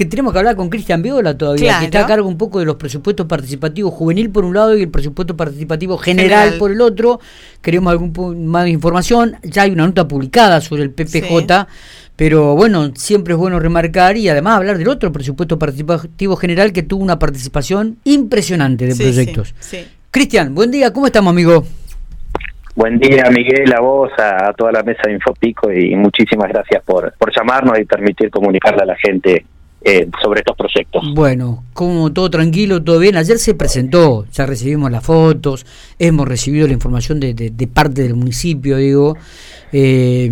que tenemos que hablar con Cristian Viola todavía, que está a cargo un poco de los presupuestos participativos juvenil por un lado y el presupuesto participativo general, por el otro. Queremos algún más información. Ya hay una nota publicada sobre el PPJ. Pero bueno, siempre es bueno remarcar y además hablar del otro presupuesto participativo general que tuvo una participación impresionante de proyectos. Cristian, buen día, ¿cómo estamos, amigo? Buen día, Miguel, a vos, a, toda la mesa de Infopico y muchísimas gracias por, por llamarnos y permitir comunicarle a la gente eh, sobre estos proyectos. Bueno, como todo tranquilo, todo bien. Ayer se presentó, ya recibimos las fotos, hemos recibido la información de, de, parte del municipio, digo. Eh,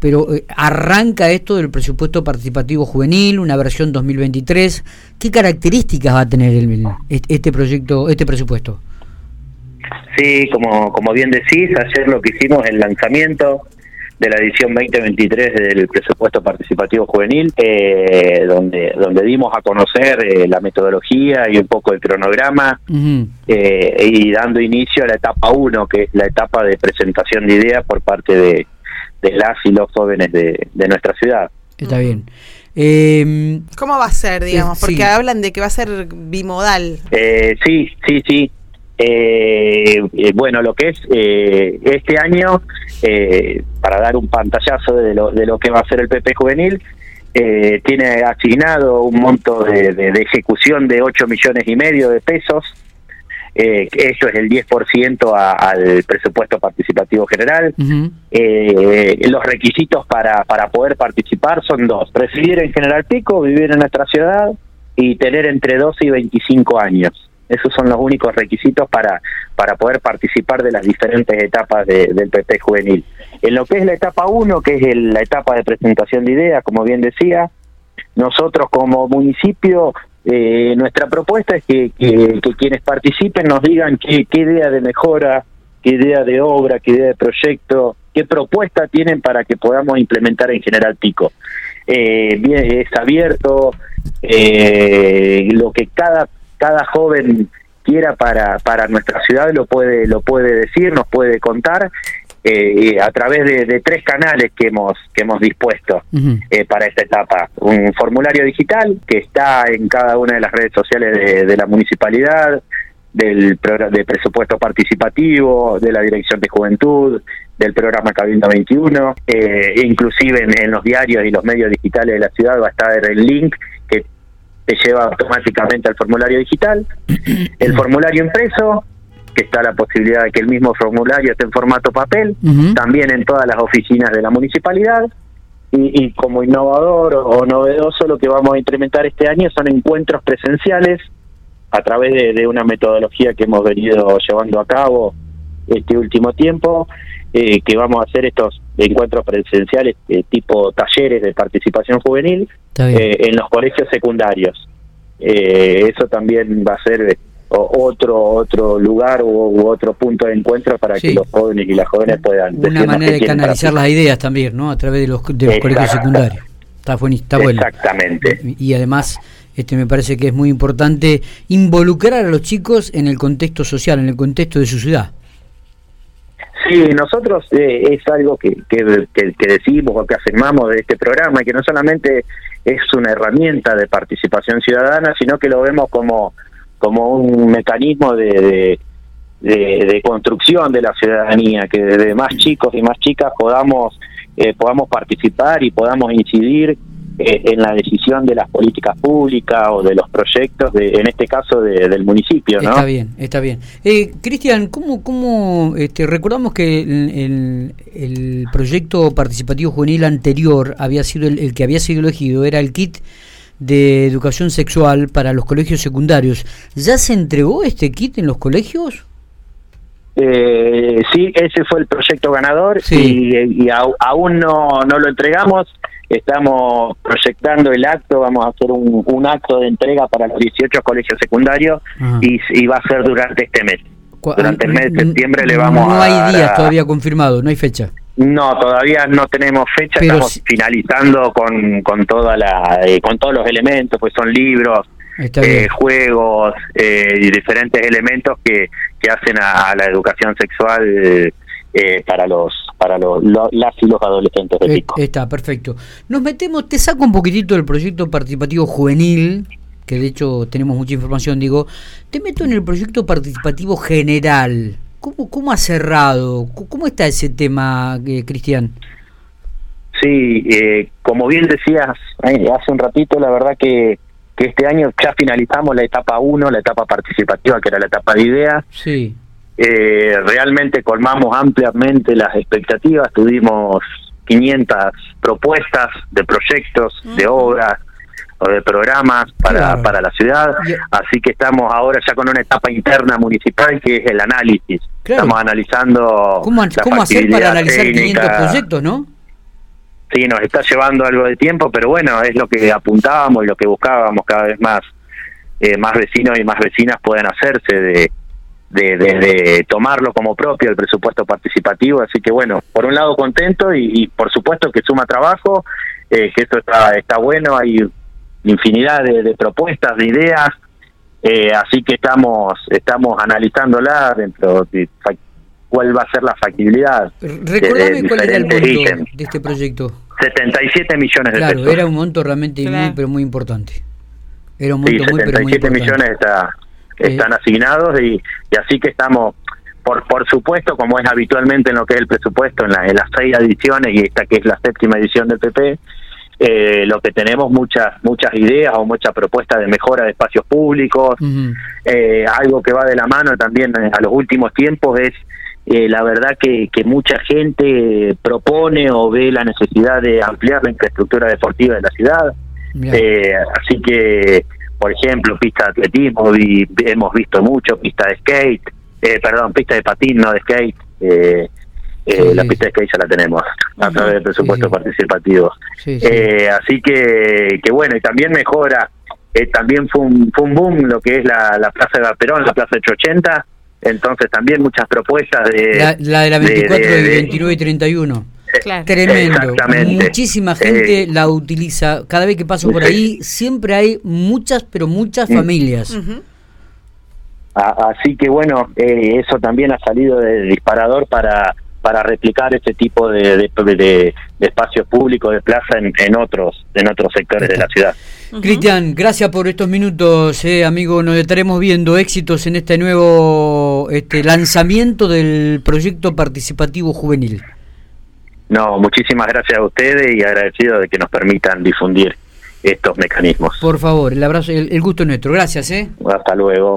pero eh, arranca esto del presupuesto participativo juvenil, una versión 2023. ¿Qué características va a tener el, este proyecto, este presupuesto? Sí, como, como bien decís, ayer lo que hicimos el lanzamiento de la edición 2023 del presupuesto participativo juvenil, eh, donde, donde dimos a conocer eh, la metodología y un poco el cronograma, eh, y dando inicio a la etapa 1, que es la etapa de presentación de ideas por parte de, de las y los jóvenes de, de nuestra ciudad. Está bien. ¿Cómo va a ser, digamos? Porque hablan de que va a ser bimodal. sí, sí, sí. Eh, eh, bueno, lo que es eh, este año, eh, para dar un pantallazo de lo, de lo que va a ser el PP juvenil, eh, tiene asignado un monto de, de, ejecución de 8 millones y medio de pesos. Eh, eso es el 10% al presupuesto participativo general. los requisitos para, para poder participar son dos. Residir en General Pico, vivir en nuestra ciudad y tener entre 12 y 25 años. Esos son los únicos requisitos para, para poder participar de las diferentes etapas del PP juvenil. En lo que es la etapa 1, que es la etapa de presentación de ideas, como bien decía, nosotros como municipio, eh, nuestra propuesta es que, que, quienes participen nos digan qué, qué idea de mejora, qué idea de obra, qué idea de proyecto, qué propuesta tienen para que podamos implementar en General Pico. Eh, bien, es abierto, eh, lo que cada cada joven quiera para, para nuestra ciudad lo puede, lo puede decir, nos puede contar. Eh, a través de, tres canales que hemos que hemos dispuesto eh, para esta etapa un formulario digital que está en cada una de las redes sociales de, la municipalidad del de presupuesto participativo de la dirección de juventud del programa Cabildo 21 eh, inclusive en, en los diarios y los medios digitales de la ciudad va a estar el link te lleva automáticamente al formulario digital. El formulario impreso, que está la posibilidad de que el mismo formulario esté en formato papel, también en todas las oficinas de la municipalidad. Y, como innovador o, novedoso, lo que vamos a implementar este año son encuentros presenciales a través de una metodología que hemos venido llevando a cabo este último tiempo, eh, que vamos a hacer estos encuentros presenciales eh, tipo talleres de participación juvenil eh, en los colegios secundarios. eso también va a ser otro otro lugar u, otro punto de encuentro para que los jóvenes y las jóvenes puedan una manera de canalizar las ideas también no a través de los, de los colegios secundarios. Está, bueno, está bueno. Exactamente. Y además este me parece que es muy importante involucrar a los chicos en el contexto social en el contexto de su ciudad Sí, nosotros eh, es algo que, que, decimos o que afirmamos de este programa, y que no solamente es una herramienta de participación ciudadana, sino que lo vemos como, como un mecanismo de, de, construcción de la ciudadanía, que de más chicos y más chicas podamos, eh, podamos participar y podamos incidir eh, en la decisión de las políticas públicas o de los proyectos, de, en este caso del municipio. ¿no? Está bien, está bien. Eh, Cristian, ¿cómo, cómo este, recordamos que el, el, proyecto participativo juvenil anterior había sido el, que había sido elegido, era el kit de educación sexual para los colegios secundarios. ¿Ya se entregó este kit en los colegios? Eh, sí, ese fue el proyecto ganador y, y aún no, no lo entregamos estamos proyectando el acto, vamos a hacer un, acto de entrega para los 18 colegios secundarios y, va a ser durante este mes. Durante el mes de septiembre le vamos a... No hay días todavía confirmado, no hay fecha. No, todavía no tenemos fecha, estamos finalizando con, con, toda la, eh, con todos los elementos, pues son libros, eh, juegos eh, y diferentes elementos que, que hacen a, la educación sexual para los para los, las y los adolescentes de eh, Pico. Está, perfecto. Nos metemos, te saco un poquitito del proyecto participativo juvenil, que de hecho tenemos mucha información, digo, te meto en el proyecto participativo general. ¿Cómo, cómo ha cerrado? ¿Cómo está ese tema, eh, Cristian? Sí, eh, como bien decías hace un ratito, la verdad que, que este año ya finalizamos la etapa 1, la etapa participativa, que era la etapa de ideas. Sí. Eh, realmente colmamos ampliamente las expectativas, tuvimos 500 propuestas de proyectos, de obras o de programas para, para la ciudad, así que estamos ahora ya con una etapa interna municipal que es el análisis. Estamos analizando... ¿Cómo, cómo hacer para analizar 500 proyectos, no? Sí, nos está llevando algo de tiempo, pero bueno, es lo que apuntábamos y lo que buscábamos cada vez más. Eh, más vecinos y más vecinas puedan hacerse de, de, tomarlo como propio el presupuesto participativo. Así que bueno, por un lado contento y, por supuesto que suma trabajo, eh, que esto está, está bueno, hay infinidad de, propuestas, de ideas, eh, así que estamos estamos analizándola dentro de cuál va a ser la factibilidad. Recordame cuál era el monto de este proyecto. 77 millones de claro, era un monto realmente muy, pero muy importante. Era un monto muy, pero muy importante. millones está, están asignados y, así que estamos, por por supuesto, como es habitualmente en lo que es el presupuesto, en, la, en las seis ediciones y esta que es la séptima edición del PP, eh, lo que tenemos muchas muchas ideas o muchas propuestas de mejora de espacios públicos. eh, algo que va de la mano también a los últimos tiempos es eh, la verdad que, que mucha gente propone o ve la necesidad de ampliar la infraestructura deportiva de la ciudad. Eh, así que por ejemplo, pista de atletismo, y hemos visto mucho, pista de skate, eh, perdón, pista de patín, no de skate. Eh, eh, la pista de skate ya la tenemos a través del presupuesto participativo. así que, que bueno, y también mejora, también fue un, fue un boom lo que es la, la Plaza de Perón, la Plaza 880, entonces también muchas propuestas de... La, de la 24, de, 29 y 31. Tremendo. Muchísima gente eh, la utiliza. Cada vez que paso por ahí, siempre hay muchas, pero muchas familias. Así que bueno, eh, eso también ha salido de disparador para para replicar ese tipo de, de, espacios públicos de plaza en, otros en otros sectores de la ciudad. Cristian, gracias por estos minutos, eh, amigo. Nos estaremos viendo éxitos en este nuevo este lanzamiento del proyecto participativo juvenil. No, muchísimas gracias a ustedes y agradecido de que nos permitan difundir estos mecanismos. Por favor, el abrazo, el, el gusto nuestro. Gracias, ¿eh? Hasta luego.